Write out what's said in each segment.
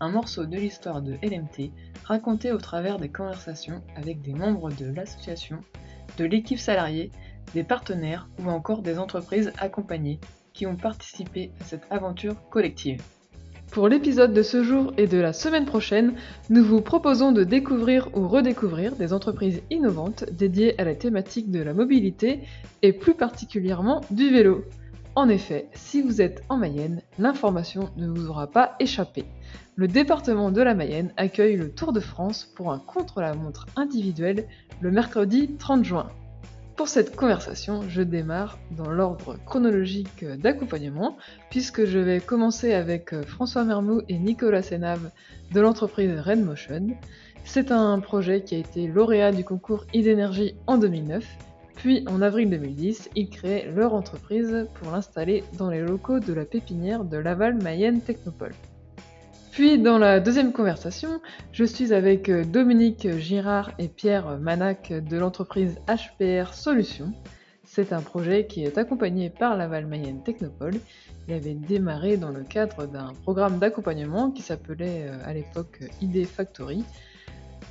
un morceau de l'histoire de LMT raconté au travers des conversations avec des membres de l'association, de l'équipe salariée, des partenaires ou encore des entreprises accompagnées qui ont participé à cette aventure collective. Pour l'épisode de ce jour et de la semaine prochaine, nous vous proposons de découvrir ou redécouvrir des entreprises innovantes dédiées à la thématique de la mobilité et plus particulièrement du vélo. En effet, si vous êtes en Mayenne, l'information ne vous aura pas échappé. Le département de la Mayenne accueille le Tour de France pour un contre-la-montre individuel le mercredi 30 juin. Pour cette conversation, je démarre dans l'ordre chronologique d'accompagnement, puisque je vais commencer avec François Mermou et Nicolas Sénave de l'entreprise Red Motion. C'est un projet qui a été lauréat du concours e en 2009 puis, en avril 2010, ils créent leur entreprise pour l'installer dans les locaux de la pépinière de Laval Mayenne Technopole. Puis, dans la deuxième conversation, je suis avec Dominique Girard et Pierre Manac de l'entreprise HPR Solutions. C'est un projet qui est accompagné par Laval Mayenne Technopole. Il avait démarré dans le cadre d'un programme d'accompagnement qui s'appelait euh, à l'époque ID Factory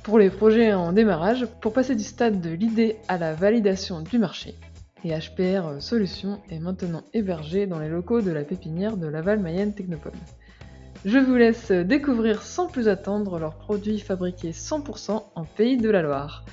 pour les projets en démarrage pour passer du stade de l'idée à la validation du marché. Et HPR Solutions est maintenant hébergé dans les locaux de la pépinière de Laval Mayenne Technopole. Je vous laisse découvrir sans plus attendre leurs produits fabriqués 100% en Pays de la Loire.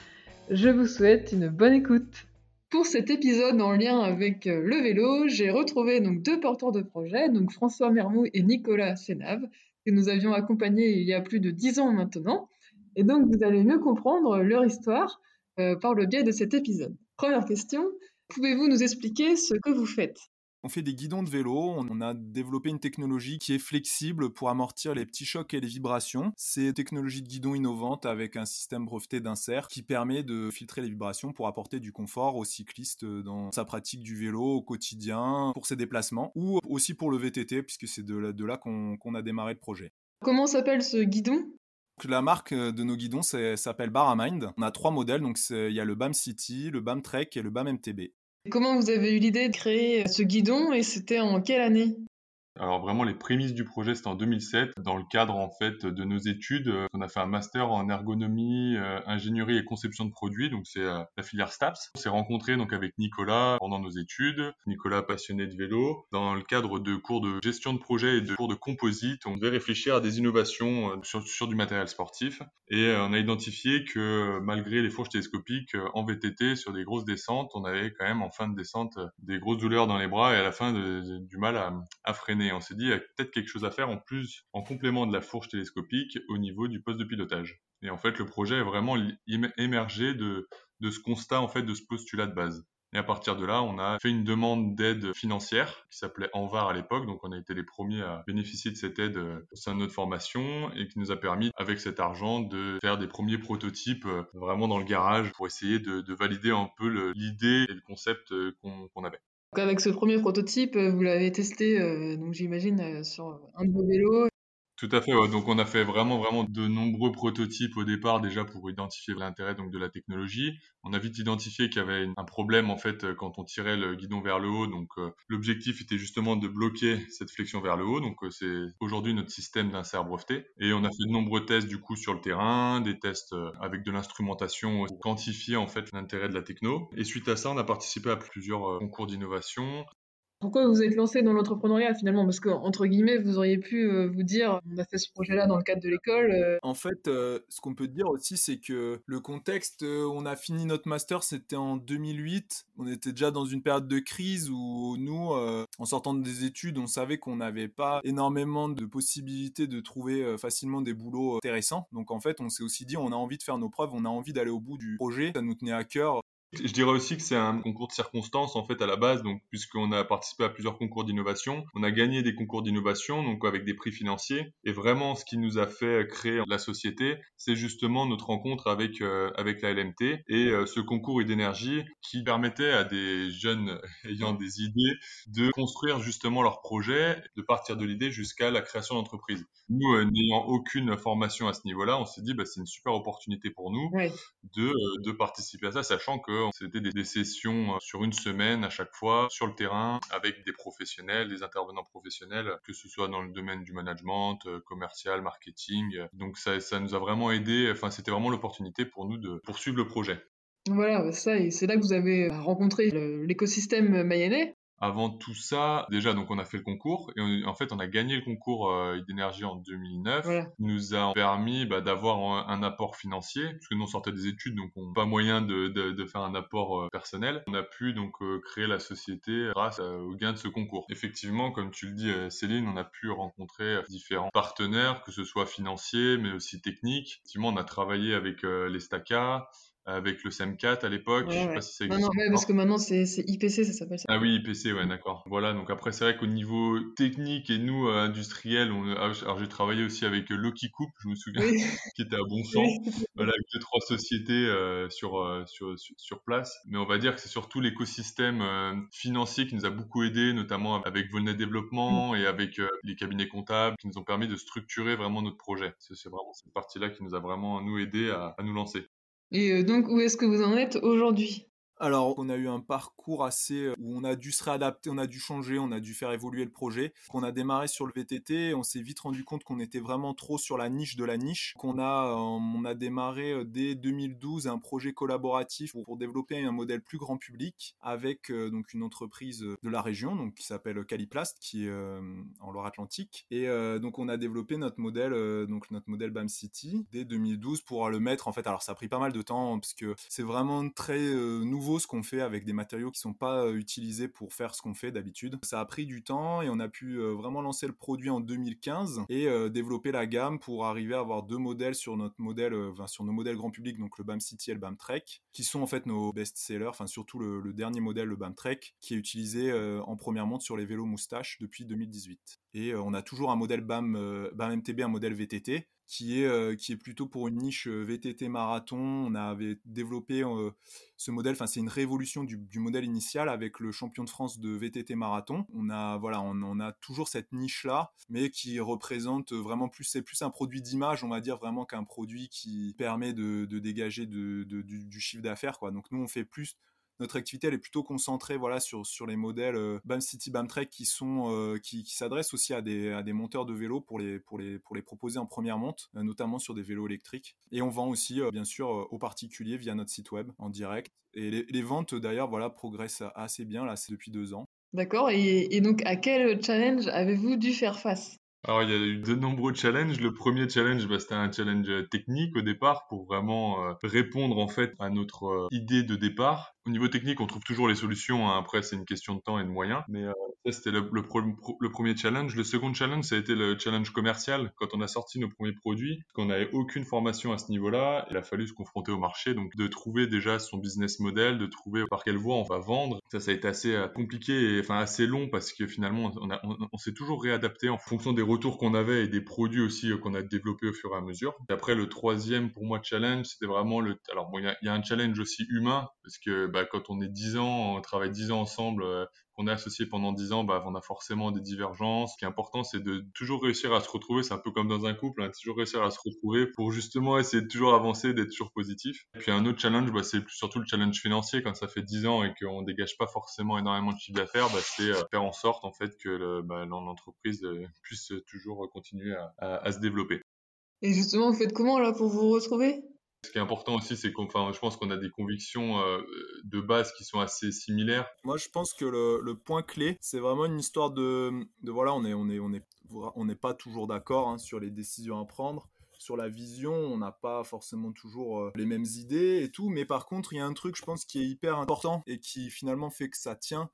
Je vous souhaite une bonne écoute. Pour cet épisode en lien avec le vélo, j'ai retrouvé donc deux porteurs de projet, donc François Mermou et Nicolas Sénave, que nous avions accompagnés il y a plus de dix ans maintenant. Et donc, vous allez mieux comprendre leur histoire euh, par le biais de cet épisode. Première question, pouvez-vous nous expliquer ce que vous faites? On fait des guidons de vélo, on a développé une technologie qui est flexible pour amortir les petits chocs et les vibrations. C'est une technologie de guidon innovante avec un système breveté d'insert qui permet de filtrer les vibrations pour apporter du confort aux cyclistes dans sa pratique du vélo au quotidien, pour ses déplacements ou aussi pour le VTT puisque c'est de là, qu'on a démarré le projet. Comment s'appelle ce guidon? La marque euh, de nos guidons s'appelle Baramind. On a trois modèles, donc il y a le BAM City, le BAM Trek et le BAM MTB. Comment vous avez eu l'idée de créer ce guidon et c'était en quelle année? Alors vraiment les prémices du projet c'était en 2007 dans le cadre en fait de nos études. Euh, on a fait un master en ergonomie, euh, ingénierie et conception de produits. Donc c'est euh, la filière STAPS. On s'est rencontré donc avec Nicolas pendant nos études, Nicolas passionné de vélo. Dans le cadre de cours de gestion de projet et de cours de composite, on devait réfléchir à des innovations sur, sur du matériel sportif. Et on a identifié que malgré les fourches télescopiques en VTT sur des grosses descentes, on avait quand même en fin de descente des grosses douleurs dans les bras et à la fin du mal à, à freiner et on s'est dit, il y a peut-être quelque chose à faire en plus, en complément de la fourche télescopique au niveau du poste de pilotage. Et en fait, le projet est vraiment émergé de, ce constat, en fait, de ce postulat de base. Et à partir de là, on a fait une demande d'aide financière qui s'appelait Envar à l'époque. Donc, on a été les premiers à bénéficier de cette aide euh, au sein de notre formation et qui nous a permis, avec cet argent, de faire des premiers prototypes euh, vraiment dans le garage pour essayer de, de valider un peu l'idée et le concept euh, qu'on avait. Avec ce premier prototype, euh, vous l'avez testé, euh, donc j'imagine, euh, sur un de vos vélos. Tout à fait. Donc on a fait vraiment vraiment de nombreux prototypes au départ déjà pour identifier l'intérêt donc de la technologie. On a vite identifié qu'il y avait un problème en fait quand on tirait le guidon vers le haut. Donc l'objectif était justement de bloquer cette flexion vers le haut. Donc c'est aujourd'hui notre système d'insert breveté. Et on a fait de nombreux tests du coup sur le terrain, des tests avec de l'instrumentation pour quantifier en fait l'intérêt de la techno. Et suite à ça, on a participé à plusieurs concours d'innovation. Pourquoi vous êtes lancé dans l'entrepreneuriat finalement? Parce qu'entre guillemets, vous auriez pu euh, vous dire, on a fait ce projet-là dans le cadre de l'école. Euh. En fait, euh, ce qu'on peut dire aussi, c'est que le contexte, on a fini notre master, c'était en 2008. On était déjà dans une période de crise où nous, en sortant des études, on savait qu'on n'avait pas énormément de possibilités de trouver facilement des boulots intéressants. Donc en fait, on s'est aussi dit, on a envie de faire nos preuves, on a envie d'aller au bout du projet. Ça nous tenait à cœur Je dirais aussi que c'est un concours de circonstances en fait à la base, donc puisqu'on a participé à plusieurs concours d'innovation, on a gagné des concours d'innovation, donc avec des prix financiers. Et vraiment, ce qui nous a fait créer la société, c'est justement notre rencontre avec euh, avec la LMT et euh, ce concours d'énergie qui permettait à des jeunes ayant des idées de construire justement leur projet, de partir de l'idée jusqu'à la création d'entreprise. Nous, euh, n'ayant aucune formation à ce niveau-là, on s'est dit bah, c'est une super opportunité pour nous de de participer à ça, sachant que c'était des, sessions euh, sur une semaine à chaque fois sur le terrain avec des professionnels, des intervenants professionnels, que ce soit dans le domaine du management, euh, commercial, marketing. Donc ça, ça nous a vraiment aidé. Enfin, c'était vraiment l'opportunité pour nous de poursuivre le projet. Voilà, bah, c'est là que vous avez rencontré l'écosystème mayennais avant tout ça, déjà, donc on a fait le concours et en fait, on a gagné le concours euh, d'énergie en 2009. Voilà. nous a permis bah, d'avoir un, apport financier parce que nous on sortait des études, donc on n'a pas moyen de, de, de, faire un apport euh, personnel. On a pu donc euh, créer la société grâce au gain de ce concours. Effectivement, comme tu le dis, Céline, on a pu rencontrer différents partenaires, que ce soit financiers, mais aussi techniques. Effectivement, on a travaillé avec les STACA, avec le SEM4 à l'époque. je sais pas si ça existe. Non, non, parce que maintenant c'est IPC, ça s'appelle ça. Ah oui, IPC, ouais, d'accord. Voilà, donc après, c'est vrai qu'au niveau technique et nous, euh, industriels, on... Ah, alors j'ai travaillé aussi avec euh, Loki Coupe, je me souviens, qui était à Bonfort, voilà, avec deux, trois sociétés euh, sur, sur, sur, place. Mais on va dire que c'est surtout l'écosystème financier qui nous a beaucoup aidé, notamment avec Volnet Développement mm. et avec les cabinets comptables qui nous ont permis de structurer vraiment notre projet. C'est vraiment cette partie-là qui nous a vraiment, nous, aidé à, à nous lancer. Et euh, donc, où est-ce que vous en êtes aujourd'hui? Alors, on a eu un parcours assez euh, où on a dû se réadapter, on a dû changer, on a dû faire évoluer le projet. On a démarré sur le VTT, on s'est vite rendu compte qu'on était vraiment trop sur la niche de la niche. Qu'on a, euh, on a démarré euh, dès 2012 un projet collaboratif pour, développer un modèle plus grand public avec donc une entreprise de la région, donc qui s'appelle Caliplast, qui est en Loire-Atlantique. Et donc on a développé notre modèle, donc notre modèle BAM City dès 2012 pour le mettre en fait. Alors ça a pris pas mal de temps parce que c'est vraiment très nouveau ce qu'on fait avec des matériaux qui sont pas euh, utilisés pour faire ce qu'on fait d'habitude. Ça a pris du temps et on a pu euh, vraiment lancer le produit en 2015 et euh, développer la gamme pour arriver à avoir deux modèles sur notre modèle, sur nos modèles grand public, donc le BAM City et le BAM Trek, qui sont en fait nos best-sellers, enfin surtout le, dernier modèle, le BAM Trek, qui est utilisé en première monte sur les vélos moustaches depuis 2018. Et on a toujours un modèle BAM MTB, un modèle VTT, qui est, qui est plutôt pour une niche VTT marathon. On avait développé ce modèle, enfin c'est une révolution du, modèle initial avec le champion de France de VTT marathon. On a, voilà, on, a toujours cette niche-là, mais qui représente vraiment plus, c'est plus un produit d'image, on va dire, vraiment qu'un produit qui permet de, dégager du, du, chiffre d'affaires. Quoi. Donc nous, on fait plus notre activité elle est plutôt concentrée voilà sur sur les modèles euh, BAM City, BAM Trek qui sont euh, qui, s'adressent aussi à des à des monteurs de vélos pour les pour les pour les proposer en première monte, euh, notamment sur des vélos électriques. Et on vend aussi bien sûr aux particuliers via notre site web en direct. Et les, ventes d'ailleurs voilà progressent assez bien là, c'est depuis deux ans. D'accord. Et, et, donc, à quel challenge avez-vous dû faire face? Alors, il y a eu de nombreux challenges. Le premier challenge, bah, c'était un challenge technique au départ pour vraiment répondre en fait à notre idée de départ. Au niveau technique, on trouve toujours les solutions. Hein. Après, c'est une question de temps et de moyens. Mais euh, ça, c'était le, premier challenge. Le second challenge, ça a été le challenge commercial. Quand on a sorti nos premiers produits, qu'on n'avait aucune formation à ce niveau-là, il a fallu se confronter au marché. Donc, de trouver déjà son business model, de trouver par quelle voie on va vendre. Ça, ça a été assez euh, compliqué et enfin assez long parce que finalement, on s'est toujours réadapté en fonction des retours qu'on avait et des produits aussi euh, qu'on a développés au fur et à mesure. Et après, le troisième, pour moi, challenge, c'était vraiment le... Alors, bon, il y, y, a un challenge aussi humain parce que bah, quand on est 10 ans, on travaille 10 ans ensemble, euh, qu'on est associé pendant 10 ans, bah, on a forcément des divergences. Ce qui est important, c'est de toujours réussir à se retrouver. C'est un peu comme dans un couple, hein, toujours réussir à se retrouver pour justement essayer de toujours avancer, d'être toujours positif. Et puis un autre challenge, bah, c'est surtout le challenge financier. Quand ça fait 10 ans et qu'on dégage pas forcément énormément de chiffre d'affaires, c'est euh, faire en sorte en fait que l'entreprise euh, puisse toujours continuer à, à se développer. Et justement, vous faites comment là pour vous retrouver? Ce qui est important aussi, c'est qu'on, je pense qu'on a des convictions euh, de base qui sont assez similaires. Moi, je pense que le, point clé, c'est vraiment une histoire de, voilà, on n'est pas toujours d'accord hein, sur les décisions à prendre. Sur la vision, on n'a pas forcément toujours euh, les mêmes idées et tout, mais par contre, il y a un truc, je pense, qui est hyper important et qui finalement fait que ça tient,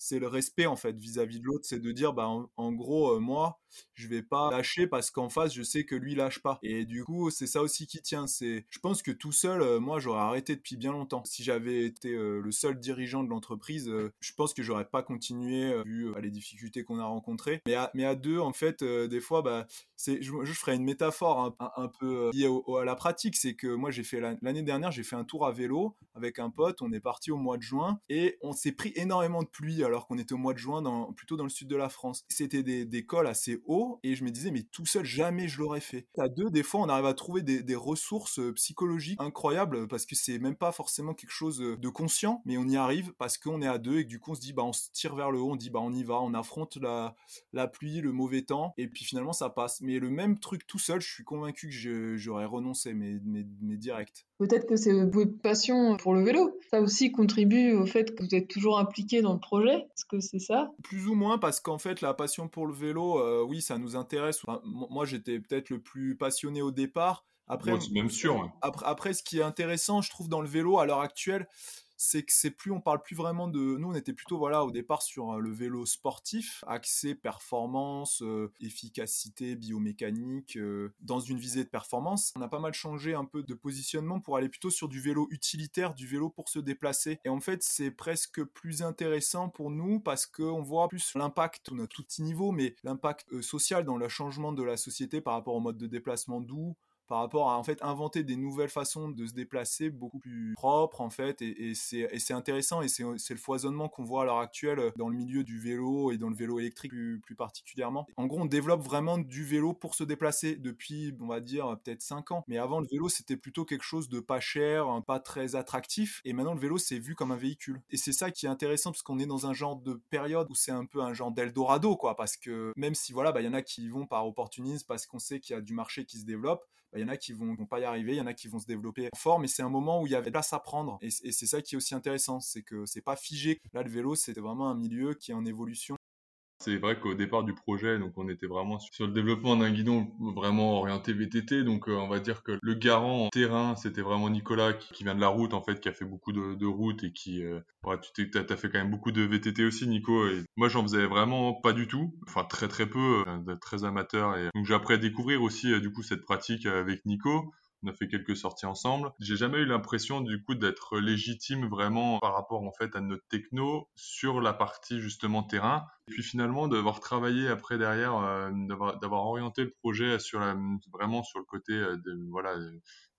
c'est le respect en fait vis-à-vis de l'autre, c'est de dire bah en, gros euh, moi je vais pas lâcher parce qu'en face je sais que lui lâche pas et du coup c'est ça aussi qui tient. C'est je pense que tout seul euh, moi j'aurais arrêté depuis bien longtemps. Si j'avais été euh, le seul dirigeant de l'entreprise, je pense que j'aurais pas continué vu les difficultés qu'on a rencontrées. Mais à, deux en fait des fois bah c'est je, je, ferai une métaphore un, peu liée à la pratique, c'est que moi j'ai fait l'année dernière j'ai fait un tour à vélo avec un pote, on est parti au mois de juin et on s'est pris énormément de pluie alors qu'on était au mois de juin, plutôt dans le sud de la France. C'était des, cols assez hauts et je me disais, mais tout seul, jamais je l'aurais fait. À deux, des fois, on arrive à trouver des, ressources euh, psychologiques incroyables parce que c'est même pas forcément quelque chose euh, de conscient, mais on y arrive parce qu'on est à deux et que du coup, on se dit, bah, on se tire vers le haut, on dit, bah, on y va, on affronte la, la pluie, le mauvais temps et puis finalement, ça passe. Mais le même truc tout seul, je suis convaincu que j'aurais renoncé, mais, mais, mais direct. Peut-être que c'est votre passion pour le vélo. Ça aussi contribue au fait que vous êtes toujours impliqué dans le projet. Est-ce que c'est ça? Plus ou moins, parce qu'en fait, la passion pour le vélo, euh, oui, ça nous intéresse. moi, j'étais peut-être le plus passionné au départ. Après, même sûr. Après, après, ce qui est intéressant, je trouve, dans le vélo à l'heure actuelle, c'est que c'est plus, on parle plus vraiment de. Nous, on était plutôt, voilà, au départ sur euh, le vélo sportif, accès performance, euh, efficacité biomécanique, euh, dans une visée de performance. On a pas mal changé un peu de positionnement pour aller plutôt sur du vélo utilitaire, du vélo pour se déplacer. Et en fait, c'est presque plus intéressant pour nous parce qu'on voit plus l'impact, on a tout petit niveau, mais l'impact social dans le changement de la société par rapport au mode de déplacement doux, par rapport à en fait inventer des nouvelles façons de se déplacer beaucoup plus propres en fait et, et c'est intéressant et c'est le foisonnement qu'on voit à l'heure actuelle dans le milieu du vélo et dans le vélo électrique plus, plus, particulièrement. En gros, on développe vraiment du vélo pour se déplacer depuis, on va dire, peut-être 5 ans. Mais avant, le vélo, c'était plutôt quelque chose de pas cher, pas très attractif. Et maintenant, le vélo, c'est vu comme un véhicule. Et c'est ça qui est intéressant parce qu'on est dans un genre de période où c'est un peu un genre d'Eldorado, quoi. Parce que même si, voilà, bah, il y en a qui y vont par opportunisme parce qu'on sait qu'il y a du marché qui se développe, bah, il y en a qui vont, pas y arriver, il y en a qui vont se développer fort, mais c'est un moment où il y avait place à prendre. Et, c'est ça qui est aussi intéressant, c'est que c'est pas figé. Là, le vélo, c'était vraiment un milieu qui est en évolution c'est vrai qu'au départ du projet, donc on était vraiment sur le développement d'un guidon vraiment orienté VTT. Donc euh, on va dire que le garant en terrain, c'était vraiment Nicolas qui, vient de la route en fait, qui a fait beaucoup de, de routes et qui, euh, tu as, fait quand même beaucoup de VTT aussi, Nico. Moi, j'en faisais vraiment pas du tout, enfin très très peu, euh, très amateur. Et donc j'ai appris à découvrir aussi du coup cette pratique avec Nico on a fait quelques sorties ensemble. J'ai jamais eu l'impression du coup d'être légitime vraiment par rapport en fait à notre techno sur la partie justement terrain. Et puis finalement d'avoir travaillé après derrière, euh, d'avoir orienté le projet sur vraiment sur le côté euh, voilà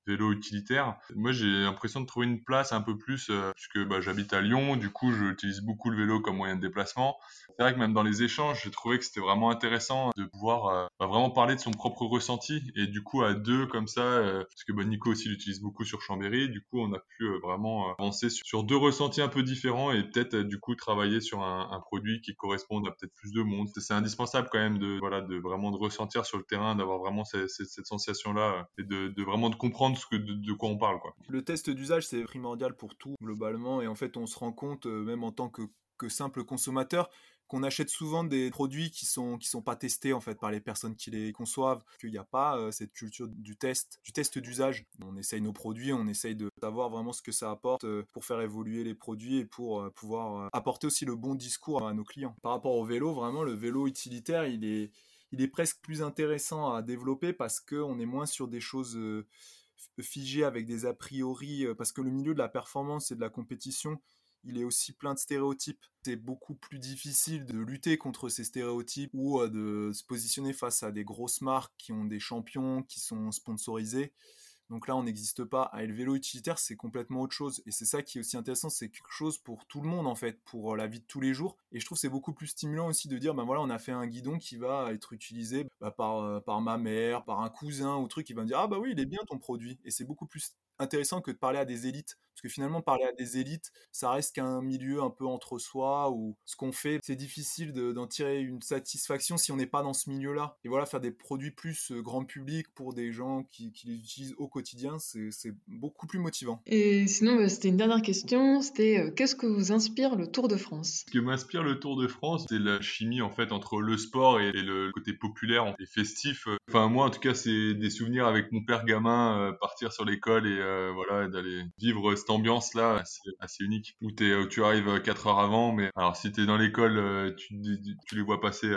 vélo utilitaire. Moi, j'ai l'impression de trouver une place un peu plus, euh, puisque bah, j'habite à Lyon, du coup, j'utilise beaucoup le vélo comme moyen de déplacement. C'est vrai que même dans les échanges, j'ai trouvé que c'était vraiment intéressant de pouvoir euh, bah, vraiment parler de son propre ressenti. Et du coup, à deux comme ça, euh, parce que bah, Nico aussi l'utilise beaucoup sur Chambéry, du coup, on a pu vraiment avancer sur, deux ressentis un peu différents et peut-être du coup travailler sur un, produit qui corresponde à peut-être plus de monde. C'est indispensable quand même de voilà de vraiment de ressentir sur le terrain, d'avoir vraiment cette, cette sensation-là et de, de vraiment de comprendre de, quoi on parle. Le test d'usage, c'est primordial pour tout, globalement, et en fait, on se rend compte, euh, même en tant que, simple consommateur, qu'on achète souvent des produits qui sont qui sont pas testés en fait par les personnes qui les conçoivent, qu'il n'y a pas euh, cette culture du test, du test d'usage. On essaye nos produits, on essaye de savoir vraiment ce que ça apporte euh, pour faire évoluer les produits et pour pouvoir apporter aussi le bon discours à nos clients. Par rapport au vélo, vraiment le vélo utilitaire, il est il est presque plus intéressant à développer parce qu'on est moins sur des choses figé avec des a priori, euh, parce que le milieu de la performance et de la compétition, il est aussi plein de stéréotypes. C'est beaucoup plus difficile de lutter contre ces stéréotypes ou euh, de se positionner face à des grosses marques qui ont des champions, qui sont sponsorisés. Donc là, on n'existe pas. Ah, le vélo utilitaire, c'est complètement autre chose. Et c'est ça qui est aussi intéressant, c'est quelque chose pour tout le monde, en fait, pour euh, la vie de tous les jours. Et je trouve c'est beaucoup plus stimulant aussi de dire, ben voilà, on a fait un guidon qui va être utilisé bah, par, euh, par ma mère, par un cousin ou truc, qui va me dire, ah bah oui, il est bien ton produit. Et c'est beaucoup plus intéressant que de parler à des élites. Parce que finalement, parler à des élites, ça reste qu'un milieu un peu entre soi où ce qu'on fait, c'est difficile d'en tirer une satisfaction si on n'est pas dans ce milieu-là. Et voilà, faire des produits plus euh, grand public pour des gens qui, les utilisent au quotidien, c'est beaucoup plus motivant. Et sinon, bah, c'était une dernière question, c'était euh, qu'est-ce que vous inspire le Tour de France? Ce que m'inspire le Tour de France, c'est la chimie en fait entre le sport et, le côté populaire et festif. Enfin, moi en tout cas, c'est des souvenirs avec mon père gamin, euh, partir sur l'école et voilà, d'aller vivre cette ambiance-là, c'est assez unique. Où, es, tu arrives 4 heures avant, mais alors si tu es dans l'école, tu, tu, les vois passer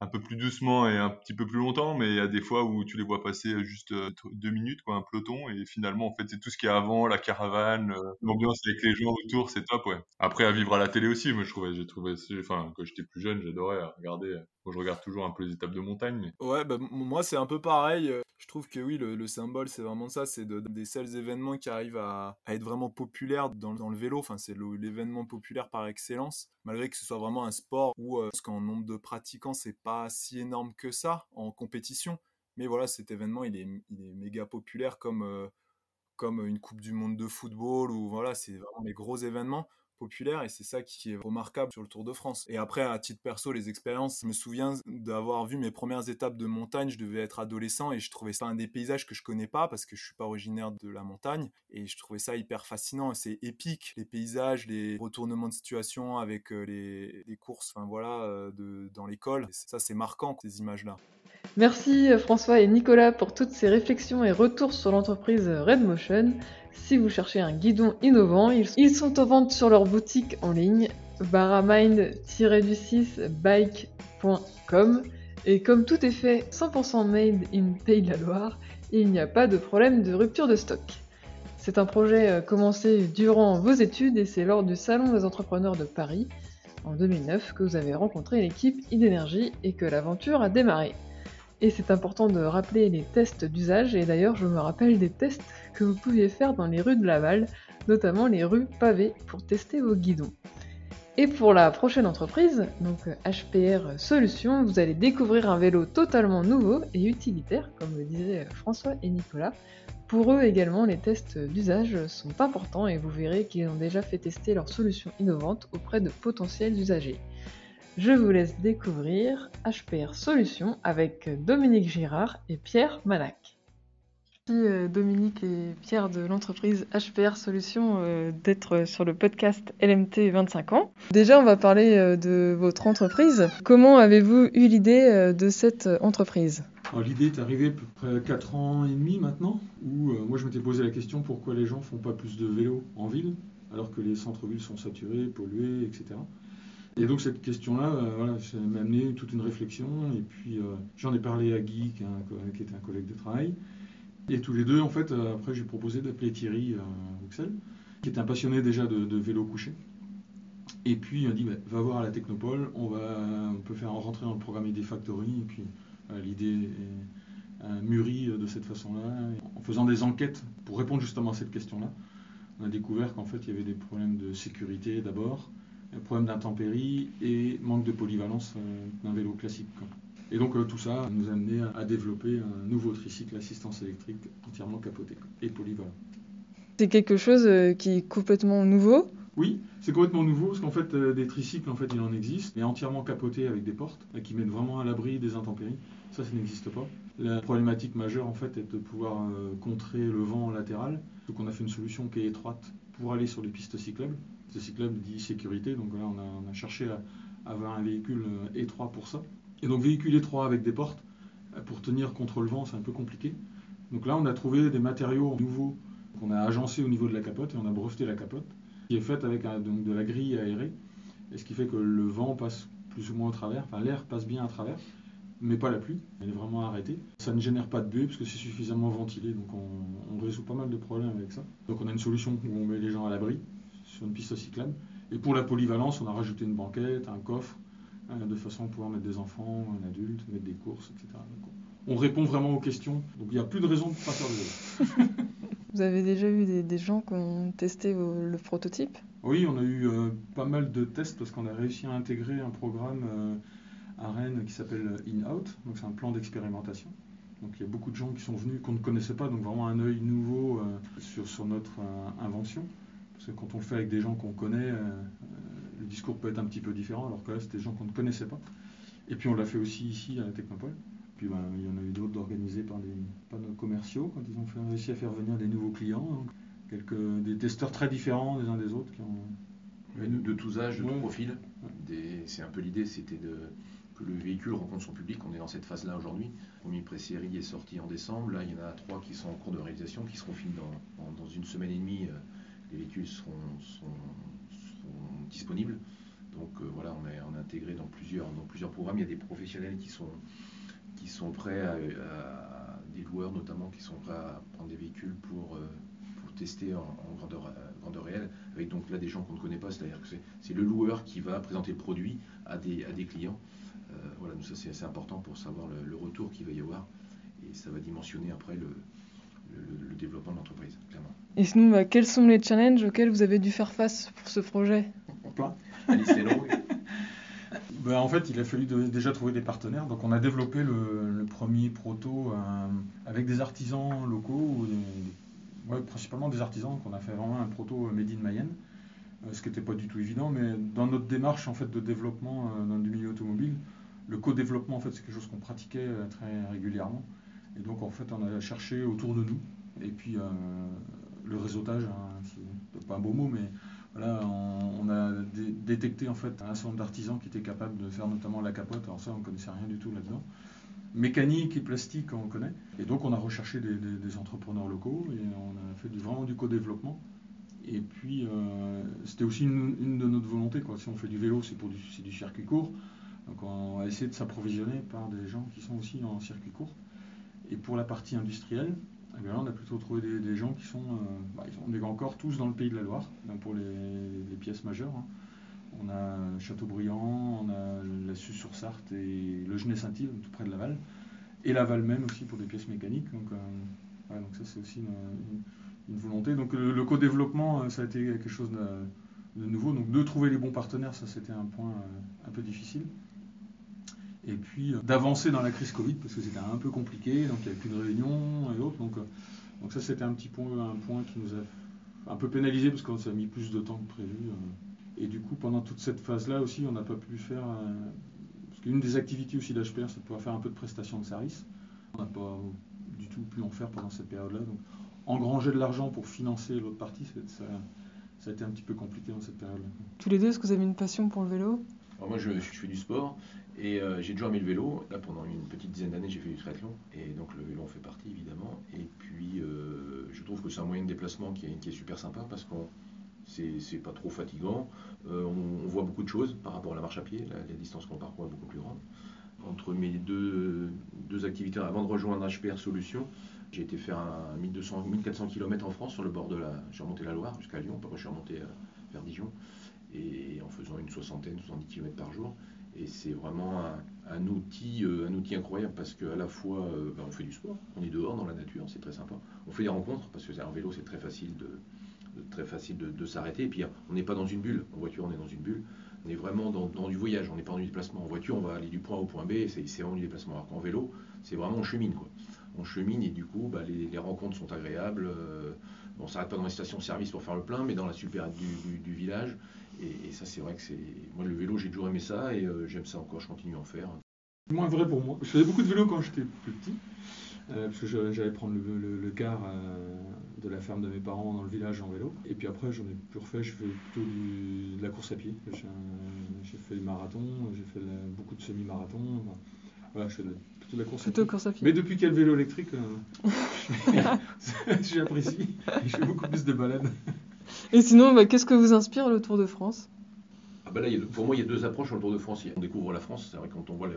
un peu plus doucement et un petit peu plus longtemps, mais il y a des fois où tu les vois passer euh, juste euh, deux minutes, quoi, un peloton, et finalement, en fait, c'est tout ce qui est avant, la caravane, euh, l'ambiance avec les gens autour, c'est top, ouais. Après, à vivre à la télé aussi, moi, je trouvais, j'ai trouvé, enfin, quand j'étais plus jeune, j'adorais regarder. Je regarde toujours un peu les étapes de montagne. Ouais, bah, moi, c'est un peu pareil. Je trouve que oui, le, symbole, c'est vraiment ça, c'est de, des seuls événements qui arrivent à, être vraiment populaires dans, le vélo. Enfin, c'est l'événement populaire par excellence, malgré que ce soit vraiment un sport où, parce qu'en nombre de pratiquants, c'est pas si énorme que ça en compétition. Mais voilà, cet événement, il est, il est méga populaire comme, euh, comme une Coupe du Monde de football ou voilà, c'est vraiment les gros événements populaire et c'est ça qui est remarquable sur le Tour de France. Et après, à titre perso, les expériences, je me souviens d'avoir vu mes premières étapes de montagne, je devais être adolescent et je trouvais ça un des paysages que je connais pas parce que je suis pas originaire de la montagne et je trouvais ça hyper fascinant, c'est épique, les paysages, les retournements de situation avec euh, les, courses, enfin voilà, euh, de, dans l'école. Ça, c'est marquant, ces images-là. Merci euh, François et Nicolas pour toutes ces réflexions et retours sur l'entreprise Redmotion. Si vous cherchez un guidon innovant, ils sont en vente sur leur boutique en ligne baramind-du6bike.com et comme tout est fait 100% made in Pays de la Loire, il n'y a pas de problème de rupture de stock. C'est un projet euh, commencé durant vos études et c'est lors du Salon des entrepreneurs de Paris en 2009 que vous avez rencontré l'équipe Idénergie et que l'aventure a démarré. Et c'est important de rappeler les tests d'usage, et d'ailleurs je me rappelle des tests que vous pouviez faire dans les rues de Laval, notamment les rues pavées, pour tester vos guidons. Et pour la prochaine entreprise, donc HPR Solutions, vous allez découvrir un vélo totalement nouveau et utilitaire, comme le disaient François et Nicolas. Pour eux également, les tests d'usage sont importants et vous verrez qu'ils ont déjà fait tester leurs solutions innovantes auprès de potentiels usagers. Je vous laisse découvrir HPR Solutions avec Dominique Girard et Pierre Manac. Merci euh, Dominique et Pierre de l'entreprise HPR Solutions euh, d'être sur le podcast LMT 25 ans. Déjà, on va parler euh, de votre entreprise. Comment avez-vous eu l'idée de cette entreprise? L'idée est arrivée à peu près 4 ans et demi maintenant, où moi je m'étais posé la question pourquoi les gens font pas plus de vélo en ville, alors que les centres-villes sont saturés, pollués, etc. Et donc cette question-là, euh, voilà, ça m'a amené toute une réflexion. Et puis euh, j'en ai parlé à Guy, qui, était un collègue de travail. Et tous les deux, en fait, euh, après j'ai proposé d'appeler Thierry Wuxel, qui était un passionné déjà de, vélo couché. Et puis il m'a dit, bah, va voir à la Technopole, on, va, on peut faire rentrer dans le programme ID Factory. Et puis l'idée est mûrie de cette façon-là. En faisant des enquêtes pour répondre justement à cette question-là, on a découvert qu'en fait il y avait des problèmes de sécurité d'abord, problème d'intempéries et manque de polyvalence euh, d'un vélo classique. Et donc euh, tout ça nous a amené à développer un nouveau tricycle assistance électrique entièrement capoté et polyvalent. C'est quelque chose euh, qui est complètement nouveau? Oui, c'est complètement nouveau parce qu'en fait des tricycles en fait il en existe, mais entièrement capotés avec des portes qui mettent vraiment à l'abri des intempéries. Ça, ça n'existe pas. La problématique majeure en fait est de pouvoir contrer le vent latéral. Donc on a fait une solution qui est étroite pour aller sur les pistes cyclables ce cyclable dit sécurité, donc là on a, cherché à, avoir un véhicule euh, étroit pour ça. Et donc véhicule étroit avec des portes, euh, pour tenir contre le vent, c'est un peu compliqué. Donc là on a trouvé des matériaux nouveaux qu'on a agencés au niveau de la capote et on a breveté la capote, qui est faite avec donc de la grille aérée, et ce qui fait que le vent passe plus ou moins au travers, enfin l'air passe bien à travers, mais pas la pluie, elle est vraiment arrêtée. Ça ne génère pas de buée parce que c'est suffisamment ventilé, donc on, on, résout pas mal de problèmes avec ça. Donc on a une solution où on met les gens à l'abri, sur une piste cyclable. Et pour la polyvalence, on a rajouté une banquette, un coffre, euh, de façon à pouvoir mettre des enfants, un adulte, mettre des courses, etc. on répond vraiment aux questions. Donc il n'y a plus de raison de ne pas faire de vélo. Vous avez déjà eu des, gens qui ont testé le prototype? Oui, on a eu euh, pas mal de tests parce qu'on a réussi à intégrer un programme euh, à Rennes qui s'appelle In-Out. Donc c'est un plan d'expérimentation. Donc il y a beaucoup de gens qui sont venus qu'on ne connaissait pas, donc vraiment un œil nouveau sur, sur, notre invention. Parce que quand on le fait avec des gens qu'on connaît, euh, euh, le discours peut être un petit peu différent, alors que là, c'était des gens qu'on ne connaissait pas. Et puis on l'a fait aussi ici à la Technopole. Puis ben, il y en a eu d'autres organisés par des panneaux commerciaux quand ils ont fait, réussi à faire venir des nouveaux clients. quelques, des testeurs très différents les uns des autres. Qui ont... de tous âges, de tous profils. C'est un peu l'idée, c'était de que le véhicule rencontre son public. On est dans cette phase-là aujourd'hui. Le premier pré-série est sorti en décembre. Là, il y en a trois qui sont en cours de réalisation, qui seront finis dans, dans, une semaine et demie. Euh, les véhicules seront, disponibles. Donc euh, voilà, on est, intégré dans plusieurs, dans plusieurs programmes. Il y a des professionnels qui sont, qui sont prêts à, des loueurs notamment qui sont prêts à prendre des véhicules pour, euh, pour tester en, grandeur, grandeur, réelle, avec donc là des gens qu'on ne connaît pas, c'est-à-dire que c'est le loueur qui va présenter le produit à des, à des clients. Euh, voilà, donc ça c'est assez important pour savoir le, retour qu'il va y avoir et ça va dimensionner après le, le, développement de l'entreprise, clairement. Et sinon, bah, quels sont les challenges auxquels vous avez dû faire face pour ce projet? Plein. long. Ben, en fait, il a fallu déjà trouver des partenaires. Donc, on a développé le, premier proto euh, avec des artisans locaux, principalement des artisans, qu'on a fait vraiment un proto Made in Mayenne, euh, ce qui n'était pas du tout évident. Mais dans notre démarche en fait, de développement euh, dans le milieu automobile, le co-développement, en fait, c'est quelque chose qu'on pratiquait très régulièrement. Et donc, en fait, on a cherché autour de nous. Et puis, le réseautage, hein, c'est pas un beau mot, mais voilà, on, a détecté en fait un certain nombre d'artisans qui étaient capables de faire notamment la capote. Alors ça, on ne connaissait rien du tout là-dedans. Mécanique et plastique, on connaît. Et donc, on a recherché des, entrepreneurs locaux et on a fait du, vraiment du co-développement. Et puis, euh, c'était aussi une, de notre volonté. Quoi. Si on fait du vélo, c'est du, du circuit court. Donc, on va essayer de s'approvisionner par des gens qui sont aussi en circuit court. Et pour la partie industrielle, eh on a plutôt trouvé des, gens qui sont. Euh, on est encore tous dans le pays de la Loire, pour les, pièces majeures. Hein. On a Châteaubriand, on a la Suze-sur-Sarthe et le Genet-Saint-Yves, tout près de Laval. Et Laval même aussi pour des pièces mécaniques. Donc, euh, ça, c'est aussi une, volonté. Donc le, co-développement, euh, ça a été quelque chose de, de, nouveau. Donc de trouver les bons partenaires, ça, c'était un point un peu difficile et puis euh, d'avancer dans la crise Covid parce que c'était un peu compliqué, donc il n'y avait plus de réunions et autres. Donc, euh, donc ça c'était un petit point, un point qui nous a un peu pénalisé parce qu'on s'est mis plus de temps que prévu. Euh. Et du coup pendant toute cette phase-là aussi on n'a pas pu faire parce qu'une des activités aussi d'HPR c'est de pouvoir faire un peu de prestations de service. On n'a pas du tout pu en faire pendant cette période-là. Donc engranger de l'argent pour financer l'autre partie, ça, ça a été un petit peu compliqué dans cette période-là. Tous les deux, est-ce que vous avez une passion pour le vélo? Moi, je, fais du sport et euh, j'ai toujours aimé le vélo. Là, pendant une petite dizaine d'années, j'ai fait du triathlon. Et donc, le vélo en fait partie, évidemment. Et puis, euh, je trouve que c'est un moyen de déplacement qui est, super sympa parce qu'on c'est pas trop fatigant. Euh, on, voit beaucoup de choses par rapport à la marche à pied. La, distance qu'on parcourt est beaucoup plus grande. Entre mes deux, deux activités, avant de rejoindre HPR Solutions, j'ai été faire un 1200, 1400 km en France sur le bord de la. J'ai remonté la Loire jusqu'à Lyon. Après, je suis remonté vers Dijon. Et en faisant une soixantaine, 70 km par jour. Et c'est vraiment un, outil, euh, un outil incroyable parce qu'à la fois, euh, bah, on fait du sport, on est dehors dans la nature, c'est très sympa. On fait des rencontres parce que un vélo, c'est très facile de, très facile de, s'arrêter. Et puis, on n'est pas dans une bulle. En voiture, on est dans une bulle. On est vraiment dans, du voyage, on n'est pas dans du déplacement. En voiture, on va aller du point A au point B, c'est vraiment du déplacement. Alors qu'en vélo, c'est vraiment on chemine. Quoi. On chemine et du coup, bah, les, rencontres sont agréables. Euh, on ne s'arrête pas dans les stations-service pour faire le plein, mais dans la super du village. Et, ça, c'est vrai que c'est. Moi, le vélo, j'ai toujours aimé ça et euh, j'aime ça encore, je continue à en faire. Moins vrai pour moi. Je faisais beaucoup de vélo quand j'étais plus petit, euh, parce que j'allais prendre le, le, car euh, de la ferme de mes parents dans le village en vélo. Et puis après, j'en ai plus refait, je fais plutôt de la course à pied. J'ai fait le marathon, j'ai fait beaucoup de semi-marathons. voilà, je fais plutôt de la course, à pied. Mais depuis qu'il y a le vélo électrique, j'apprécie. je fais beaucoup plus de balades. Et sinon, bah, qu'est-ce que vous inspire le Tour de France? Ah bah Pour moi, il y a deux approches sur le Tour de France. On découvre la France, c'est vrai quand on voit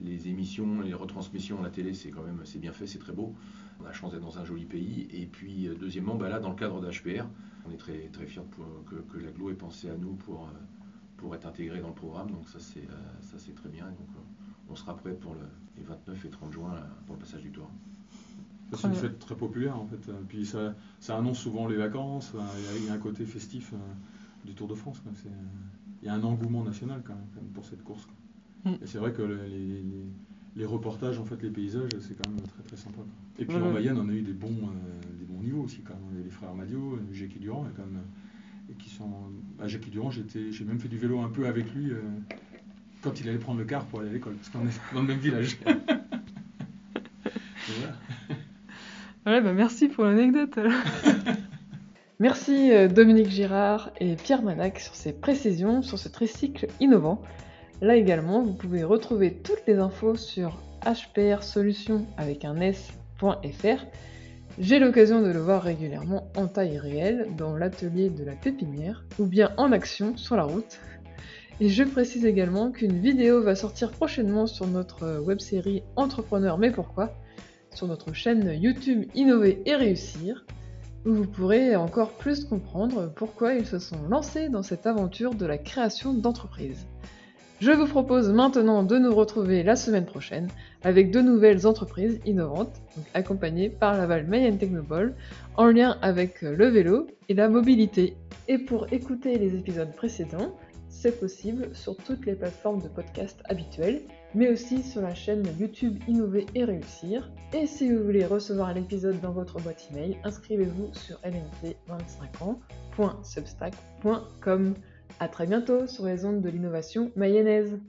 les, émissions, les retransmissions à la télé, c'est quand même c'est bien fait, c'est très beau. On a la chance d'être dans un joli pays. Et puis, euh, deuxièmement, bah là, dans le cadre d'HPR, on est très, très fiers que, que l'aglo ait pensé à nous pour, euh, pour être intégré dans le programme. Donc ça, c'est euh, ça très bien. donc, on sera prêt pour les 29 et 30 juin pour le passage du Tour. C'est une fête très populaire en fait. Puis ça, ça annonce souvent les vacances. Il y a un côté festif euh, du Tour de France. Il y a un engouement national quand même, pour cette course. Mm. Et c'est vrai que les, les, reportages, en fait, les paysages, c'est quand même très très sympa. Et puis en Mayenne, on a eu des bons, euh, des bons niveaux aussi quand même. Les frères Madio, Jackie Durand, quand même, et qui sont. Bah, Jackie Durand, j'ai même fait du vélo un peu avec lui euh, quand il allait prendre le car pour aller à l'école, parce qu'on est dans le même village. voilà. Bah merci pour l'anecdote. merci euh, Dominique Girard et Pierre Manac sur ces précisions sur ce tricycle innovant. Là également, vous pouvez retrouver toutes les infos sur hprsolutions avec un s.fr. J'ai l'occasion de le voir régulièrement en taille réelle dans l'atelier de la pépinière ou bien en action sur la route. Et je précise également qu'une vidéo va sortir prochainement sur notre web-série Entrepreneur mais pourquoi? Sur notre chaîne YouTube Innover et Réussir où vous pourrez encore plus comprendre pourquoi ils se sont lancés dans cette aventure de la création d'entreprises. Je vous propose maintenant de nous retrouver la semaine prochaine avec de nouvelles entreprises innovantes, accompagnées par Laval Mayenne Technopole, en lien avec le vélo et la mobilité. Et pour écouter les épisodes précédents, c'est possible sur toutes les plateformes de podcast habituelles, mais aussi sur la chaîne YouTube Innover et Réussir. Et si vous voulez recevoir l'épisode dans votre boîte email, inscrivez-vous sur lmt25ans.substack.com. A très bientôt sur les ondes de l'innovation mayonnaise.